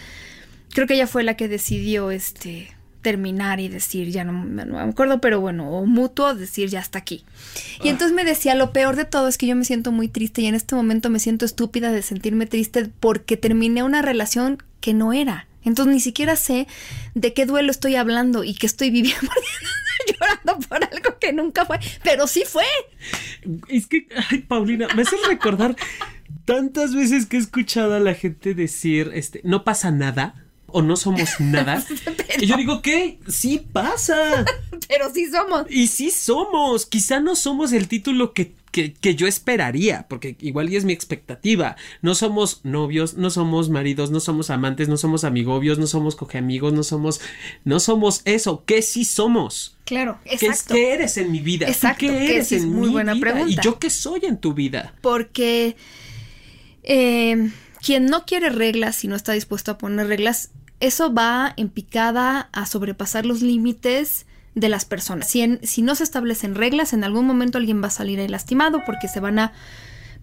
creo que ella fue la que decidió este terminar y decir, ya no, me acuerdo, pero bueno, o mutuo, decir ya hasta aquí. Y entonces me decía, lo peor de todo es que yo me siento muy triste y en este momento me siento estúpida de sentirme triste porque terminé una relación que no era. Entonces ni siquiera sé de qué duelo estoy hablando y que estoy viviendo llorando por algo que nunca fue, pero sí fue. Es que, ay, Paulina, me haces recordar tantas veces que he escuchado a la gente decir, este, no pasa nada o no somos nada. y yo digo, ¿qué? Sí pasa. Pero sí somos. Y sí somos. Quizá no somos el título que, que, que yo esperaría, porque igual y es mi expectativa. No somos novios, no somos maridos, no somos amantes, no somos amigobios, no somos cogeamigos, no somos, no somos eso. ¿Qué sí somos? Claro, ¿Qué, es- exacto. qué eres en mi vida? ¿Tú Exacto, ¿Qué que eres es en muy mi buena vida? pregunta. ¿Y yo qué soy en tu vida? Porque eh, quien no quiere reglas y no está dispuesto a poner reglas, eso va en picada a sobrepasar los límites de las personas. Si, si no se establecen reglas, en algún momento alguien va a salir ahí lastimado porque se van a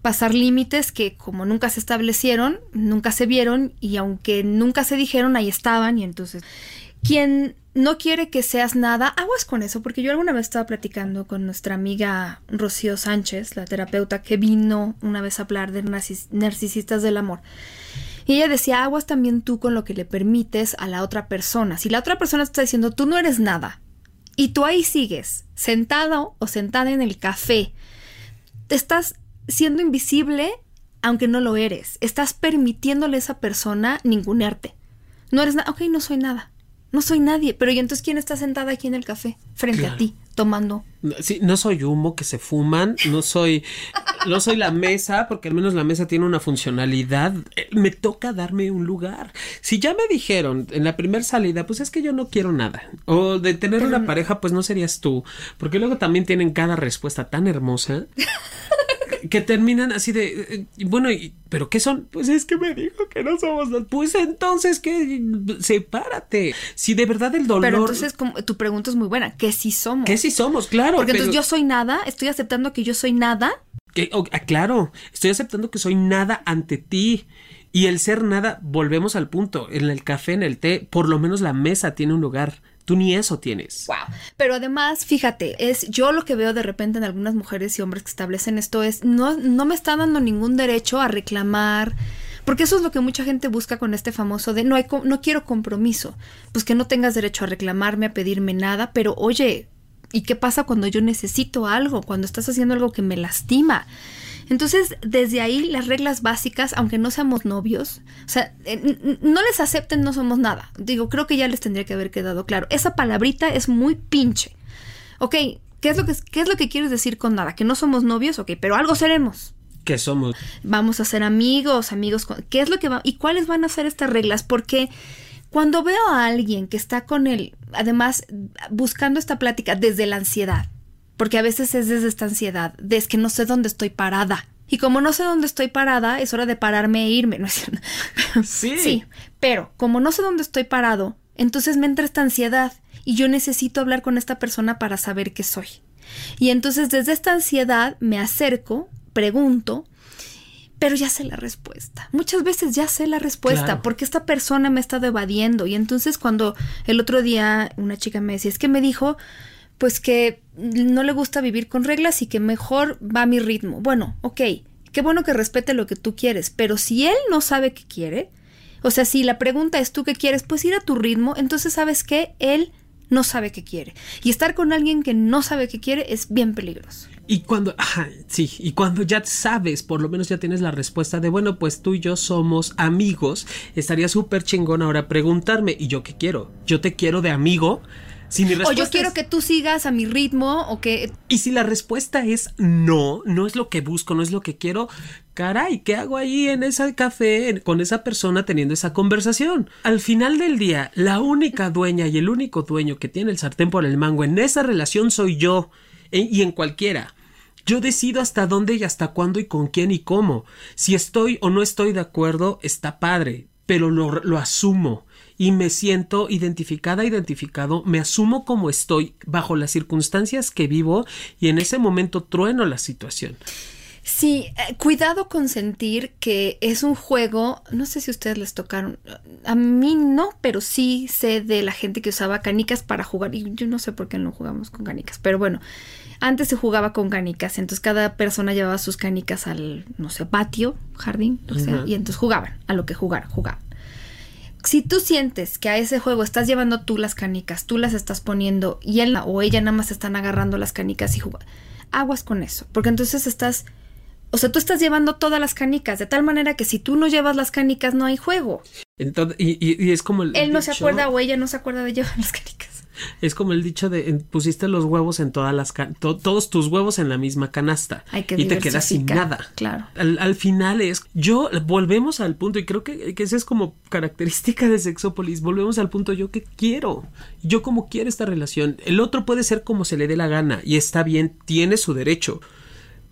pasar límites que como nunca se establecieron, nunca se vieron y aunque nunca se dijeron, ahí estaban y entonces quien no quiere que seas nada, aguas con eso, porque yo alguna vez estaba platicando con nuestra amiga Rocío Sánchez, la terapeuta que vino una vez a hablar de narcisistas del amor. Y ella decía, aguas también tú con lo que le permites a la otra persona. Si la otra persona te está diciendo, tú no eres nada, y tú ahí sigues, sentado o sentada en el café, te estás siendo invisible aunque no lo eres. Estás permitiéndole a esa persona ningunearte. No eres nada, ok, no soy nada. No soy nadie, pero ¿y entonces quién está sentada aquí en el café frente a ti tomando? Sí, no soy humo que se fuman, no soy no soy la mesa, porque al menos la mesa tiene una funcionalidad. Eh, me toca darme un lugar. Si ya me dijeron en la primera salida, pues es que yo no quiero nada. O de tener una pareja, pues no serías tú. Porque luego también tienen cada respuesta tan hermosa que terminan así de, eh, bueno, ¿pero qué son? Pues es que me dijo que no somos dos. Pues entonces, ¿qué? Sepárate. Si de verdad el dolor... Pero entonces como, tu pregunta es muy buena, ¿qué si somos? ¿Qué si somos? Claro. Porque entonces yo soy nada, estoy aceptando que yo soy nada. Que, ah, claro, estoy aceptando que soy nada ante ti. Y el ser nada, volvemos al punto, en el café, en el té, por lo menos la mesa tiene un lugar. Tú ni eso tienes. Wow. Pero además, fíjate, es yo lo que veo de repente en algunas mujeres y hombres que establecen esto es no, no me está dando ningún derecho a reclamar. Porque eso es lo que mucha gente busca con este famoso de no hay no quiero compromiso. Pues que no tengas derecho a reclamarme, a pedirme nada, pero oye, ¿y qué pasa cuando yo necesito algo? Cuando estás haciendo algo que me lastima. Entonces, desde ahí las reglas básicas, aunque no seamos novios, o sea, eh, no les acepten, no somos nada. Digo, creo que ya les tendría que haber quedado claro. Esa palabrita es muy pinche. Ok, ¿qué es lo que, qué es lo que quieres decir con nada? Que no somos novios, ok, pero algo seremos. ¿Qué somos? Vamos a ser amigos, amigos. Con, ¿Qué es lo que va? ¿Y cuáles van a ser estas reglas? Porque cuando veo a alguien que está con él, además buscando esta plática desde la ansiedad, porque a veces es desde esta ansiedad, de es que no sé dónde estoy parada. Y como no sé dónde estoy parada, es hora de pararme e irme, ¿no es cierto? Sí. sí, pero como no sé dónde estoy parado, entonces me entra esta ansiedad y yo necesito hablar con esta persona para saber qué soy. Y entonces desde esta ansiedad me acerco, pregunto, pero ya sé la respuesta. Muchas veces ya sé la respuesta porque esta persona me ha estado evadiendo. Y entonces cuando el otro día una chica me decía, es que me dijo, pues que no le gusta vivir con reglas y que mejor va a mi ritmo. Bueno, ok, qué bueno que respete lo que tú quieres, pero si él no sabe qué quiere, o sea, si la pregunta es tú qué quieres, pues ir a tu ritmo, entonces sabes que él no sabe qué quiere. Y estar con alguien que no sabe qué quiere es bien peligroso. Y cuando, sí, y cuando ya sabes, por lo menos ya tienes la respuesta de, bueno, pues tú y yo somos amigos, estaría súper chingón ahora preguntarme, ¿y yo qué quiero? ¿Yo te quiero de amigo? O yo quiero que tú sigas a mi ritmo o que... Y si la respuesta es no, no es lo que busco, no es lo que quiero, caray, ¿qué hago ahí en ese café con esa persona teniendo esa conversación? Al final del día, la única dueña y el único dueño que tiene el sartén por el mango en esa relación soy yo y en cualquiera. Yo decido hasta dónde y hasta cuándo y con quién y cómo. Si estoy o no estoy de acuerdo, está padre, pero lo, lo asumo y me siento identificada, identificado, me asumo como estoy bajo las circunstancias que vivo y en ese momento trueno la situación. Sí, eh, cuidado con sentir que es un juego, no sé si ustedes les tocaron, a mí no, pero sí sé de la gente que usaba canicas para jugar y yo no sé por qué no jugamos con canicas, pero bueno, antes se jugaba con canicas, entonces cada persona llevaba sus canicas al, no sé, patio, jardín, o sea, y entonces jugaban a lo que jugar, jugaban si tú sientes que a ese juego estás llevando tú las canicas, tú las estás poniendo y él o ella nada más están agarrando las canicas y jugando, aguas con eso, porque entonces estás, o sea, tú estás llevando todas las canicas, de tal manera que si tú no llevas las canicas no hay juego. Entonces, y, es como el... Él no se acuerda o ella no se acuerda de llevar las canicas. Es como el dicho de pusiste los huevos en todas las todos tus huevos en la misma canasta y te quedas sin nada. Claro. Al, final es yo volvemos al punto y creo que, que esa es como característica de Sexópolis. Volvemos al punto yo que quiero, yo como quiero esta relación. El otro puede ser como se le dé la gana y está bien, tiene su derecho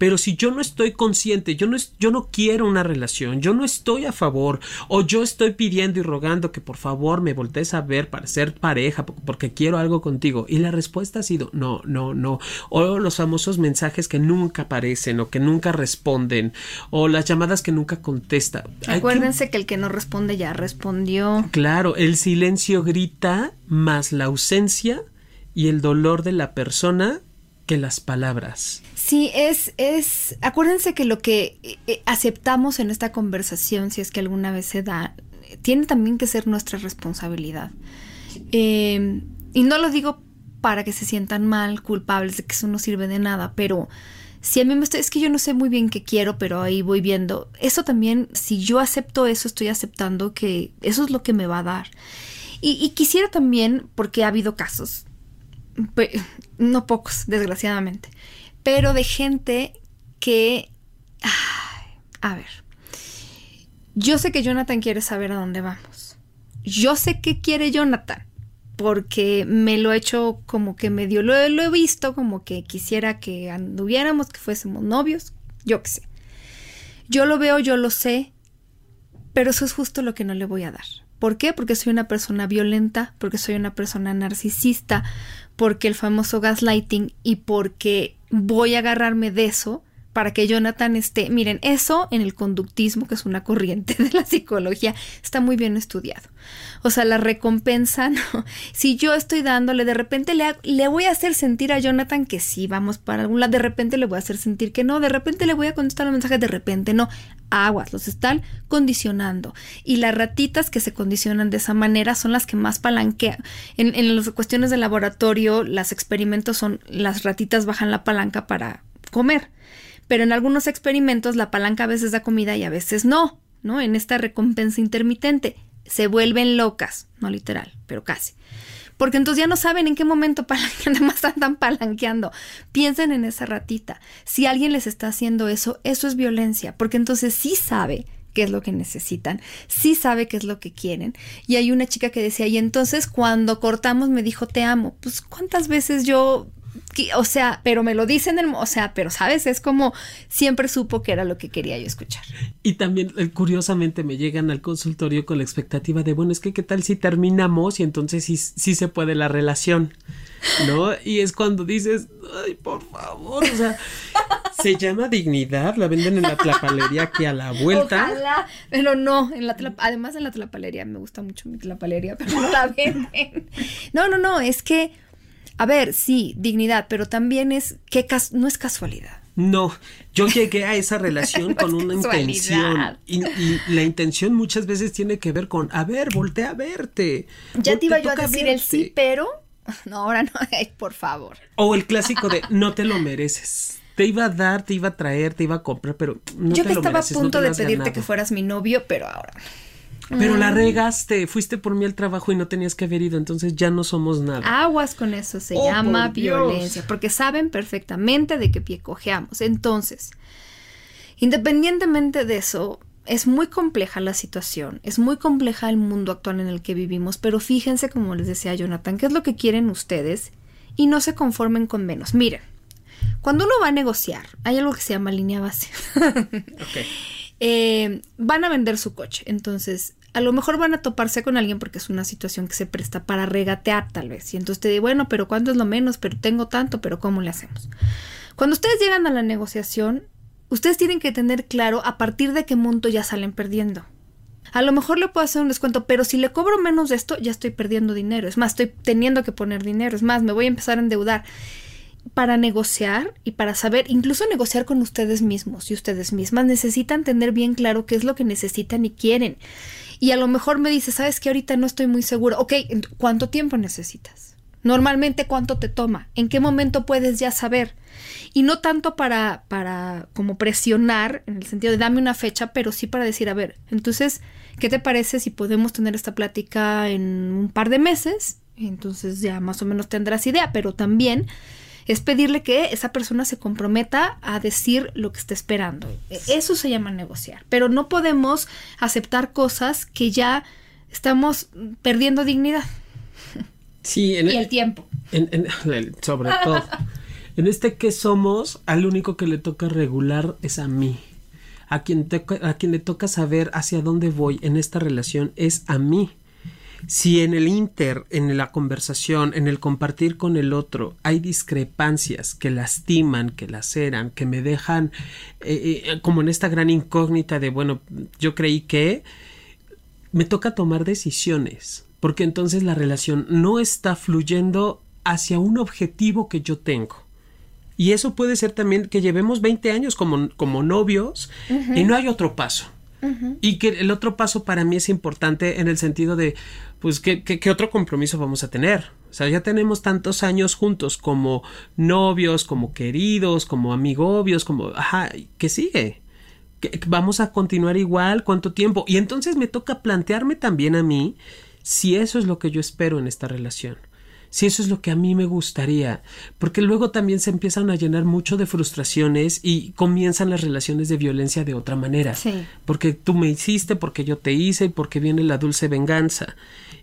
Pero si yo no estoy consciente, yo no, yo no quiero una relación, yo no estoy a favor, o yo estoy pidiendo y rogando que por favor me voltees a ver para ser pareja, porque quiero algo contigo, y la respuesta ha sido no, no, no, o los famosos mensajes que nunca aparecen, o que nunca responden, o las llamadas que nunca contesta. Acuérdense que... el que no responde ya respondió. Claro, el silencio grita más la ausencia y el dolor de la persona que las palabras. Sí, es, es, acuérdense que lo que eh, eh, aceptamos en esta conversación, si es que alguna vez se da, tiene también que ser nuestra responsabilidad. Em, y no lo digo para que se sientan mal, culpables de que eso no sirve de nada, pero si a mí me estoy, es que yo no sé muy bien qué quiero, pero ahí voy viendo, eso también, si yo acepto eso, estoy aceptando que eso es lo que me va a dar. Y, quisiera también, porque ha habido casos, no pocos, desgraciadamente, pero de gente que... a ver, yo sé que Jonathan quiere saber a dónde vamos. Yo sé qué quiere Jonathan, porque me lo he hecho como que medio, lo, lo he visto como que quisiera que anduviéramos, que fuésemos novios, yo qué sé. Yo lo veo, yo lo sé, pero eso es justo lo que no le voy a dar. ¿Por qué? Porque soy una persona violenta, porque soy una persona narcisista, porque el famoso gaslighting y porque voy a agarrarme de eso para que Jonathan esté, miren, eso en el conductismo, que es una corriente de la psicología, está muy bien estudiado. O sea, la recompensa, ¿no? Si yo estoy dándole, de repente le, le voy a hacer sentir a Jonathan que sí, vamos para algún lado, de repente le voy a hacer sentir que no, de repente le voy a contestar los mensajes, de repente no. Aguas, los están condicionando. Y las ratitas que se condicionan de esa manera son las que más palanquean. En, en las cuestiones de laboratorio, los experimentos son, las ratitas bajan la palanca para comer pero en algunos experimentos la palanca a veces da comida y a veces no, ¿no? En esta recompensa intermitente se vuelven locas, no literal, pero casi. Porque entonces ya no saben en qué momento palanquean, además están palanqueando. Piensen en esa ratita. Si alguien les está haciendo eso, eso es violencia, porque entonces sí sabe qué es lo que necesitan, sí sabe qué es lo que quieren. Y hay una chica que decía, y entonces cuando cortamos me dijo te amo. Pues cuántas veces yo o sea, pero me lo dicen, el, o sea, pero sabes, es como siempre supo que era lo que quería yo escuchar. Y también, eh, curiosamente, me llegan al consultorio con la expectativa de, bueno, es que qué tal si terminamos y entonces sí, sí se puede la relación, ¿no? Y es cuando dices, ay, por favor, o sea, se llama dignidad, la venden en la tlapalería aquí a la vuelta. Ojalá, pero no, en la además en la tlapalería, me gusta mucho mi tlapalería, pero no la venden. No, no, no, es que a ver, sí, dignidad, pero también es que no es casualidad. No, yo llegué a esa relación con una intención y, la intención muchas veces tiene que ver con, a ver, voltea a verte. Ya te iba yo a decir el sí, pero no, ahora no, por favor. O el clásico de no te lo mereces. Te iba a dar, te iba a traer, te iba a comprar, pero no yo te, lo mereces. Yo estaba a punto de pedirte que fueras mi novio, pero ahora pero la mm. regaste, fuiste por mí al trabajo y no tenías que haber ido, entonces ya no somos nada. Aguas con eso, se oh, llama violencia, porque saben perfectamente de qué pie cojeamos. Entonces, independientemente de eso, es muy compleja la situación, es muy compleja el mundo actual en el que vivimos, pero fíjense, como les decía Jonathan, qué es lo que quieren ustedes y no se conformen con menos. Miren, cuando uno va a negociar, hay algo que se llama línea base. Eh, van a vender su coche, entonces a lo mejor van a toparse con alguien porque es una situación que se presta para regatear tal vez. Y entonces te digo, bueno, pero ¿cuánto es lo menos? Pero tengo tanto, pero ¿cómo le hacemos? Cuando ustedes llegan a la negociación, ustedes tienen que tener claro a partir de qué monto ya salen perdiendo. A lo mejor le puedo hacer un descuento, pero si le cobro menos de esto, ya estoy perdiendo dinero. Es más, estoy teniendo que poner dinero. Es más, me voy a empezar a endeudar para negociar y para saber, incluso negociar con ustedes mismos y ustedes mismas, necesitan tener bien claro qué es lo que necesitan y quieren. Y a lo mejor me dice, sabes que ahorita no estoy muy seguro. Ok, ¿cuánto tiempo necesitas? Normalmente, ¿cuánto te toma? ¿En qué momento puedes ya saber? Y no tanto para, para como presionar, en el sentido de dame una fecha, pero sí para decir, a ver, entonces, ¿qué te parece si podemos tener esta plática en un par de meses? Entonces ya más o menos tendrás idea, pero también es pedirle que esa persona se comprometa a decir lo que está esperando. E, eso se llama negociar, pero no podemos aceptar cosas que ya estamos perdiendo dignidad. Sí, y el tiempo. sobre todo. En este que somos, al único que le toca regular es a mí. A quien, a quien le toca saber hacia dónde voy en esta relación es a mí. Si en el inter, en la conversación, en el compartir con el otro, hay discrepancias que lastiman, que laceran, que me dejan eh, eh, como en esta gran incógnita de, bueno, yo creí que me toca tomar decisiones, porque entonces la relación no está fluyendo hacia un objetivo que yo tengo. Y eso puede ser también que llevemos 20 años como, como novios y no hay otro paso. Y que el otro paso para mí es importante en el sentido de, pues, ¿qué, qué, otro compromiso vamos a tener? O sea, ya tenemos tantos años juntos como novios, como queridos, como amigobios, como, ajá, ¿qué sigue? ¿Vamos a continuar igual? ¿Cuánto tiempo? Y entonces me toca plantearme también a mí si eso es lo que yo espero en esta relación si eso es lo que a mí me gustaría, porque luego también se empiezan a llenar mucho de frustraciones y comienzan las relaciones de violencia de otra manera, porque tú me hiciste, porque yo te hice y porque viene la dulce venganza,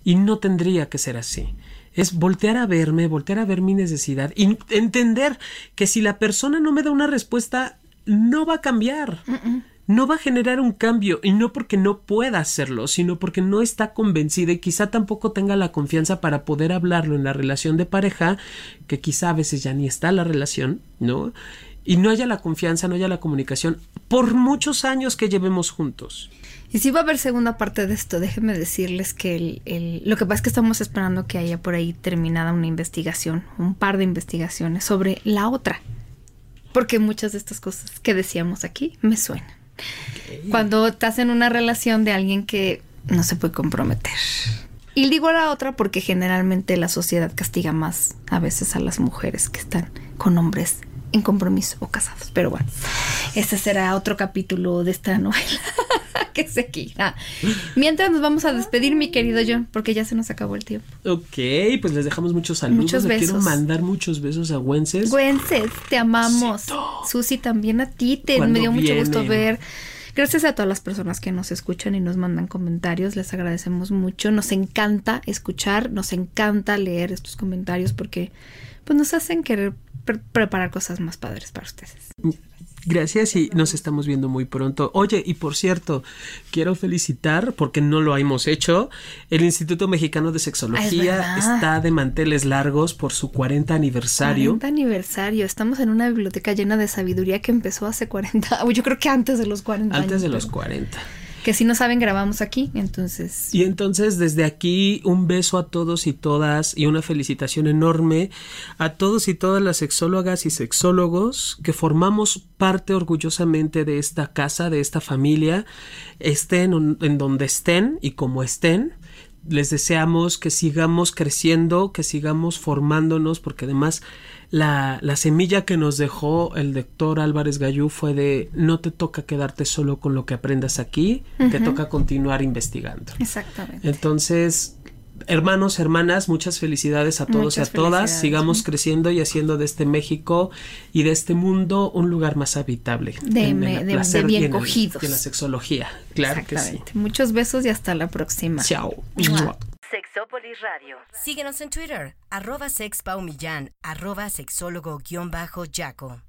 y no tendría que ser así. Es voltear a verme, voltear a ver mi necesidad y entender que si la persona no me da una respuesta, no va a cambiar no va a generar un cambio y no porque no pueda hacerlo, sino porque no está convencida y quizá tampoco tenga la confianza para poder hablarlo en la relación de pareja, que quizá a veces ya ni está la relación, ¿no? Y no haya la confianza, no haya la comunicación por muchos años que llevemos juntos. Y si va a haber segunda parte de esto, déjenme decirles que el, lo que pasa es que estamos esperando que haya por ahí terminada una investigación, un par de investigaciones sobre la otra. Porque muchas de estas cosas que decíamos aquí me suenan. Cuando estás en una relación de alguien que no se puede comprometer. Y digo a la otra porque generalmente la sociedad castiga más a veces a las mujeres que están con hombres en compromiso o casados. Pero bueno, ese será otro capítulo de esta novela que se quiera. Mientras nos vamos a despedir, mi querido John, porque ya se nos acabó el tiempo. Ok, pues les dejamos muchos saludos. Muchos besos. quiero mandar muchos besos a Wences. Wences, te amamos. Susi, también a ti. Te, me dio mucho gusto ver. Gracias a todas las personas que nos escuchan y nos mandan comentarios, les agradecemos mucho. Nos encanta escuchar, nos encanta leer estos comentarios porque pues nos hacen querer preparar cosas más padres para ustedes. Gracias y nos estamos viendo muy pronto. Oye, y por cierto, quiero felicitar, porque no lo hemos hecho, el Instituto Mexicano de Sexología está de manteles largos por su 40 aniversario. 40 aniversario. Estamos en una biblioteca llena de sabiduría que empezó hace 40, yo creo que antes de los 40. Antes de los 40 que si no saben grabamos aquí, entonces. Y entonces desde aquí un beso a todos y todas y una felicitación enorme a todos y todas las sexólogas y sexólogos que formamos parte orgullosamente de esta casa, de esta familia, estén en donde estén y como estén les deseamos que sigamos creciendo, que sigamos formándonos, porque además la, la, semilla que nos dejó el doctor Álvarez Gallú fue de no te toca quedarte solo con lo que aprendas aquí, te toca continuar investigando. Exactamente. Entonces, hermanos, hermanas, muchas felicidades a todos y a todas. Sigamos creciendo y haciendo de este México y de este mundo un lugar más habitable. De, de, bien cogidos. De la sexología, claro que sí. Muchos besos y hasta la próxima. Chao. Sexópolis Radio. Síguenos en Twitter, arroba sexpaumillán, arroba sexólogo-yaco.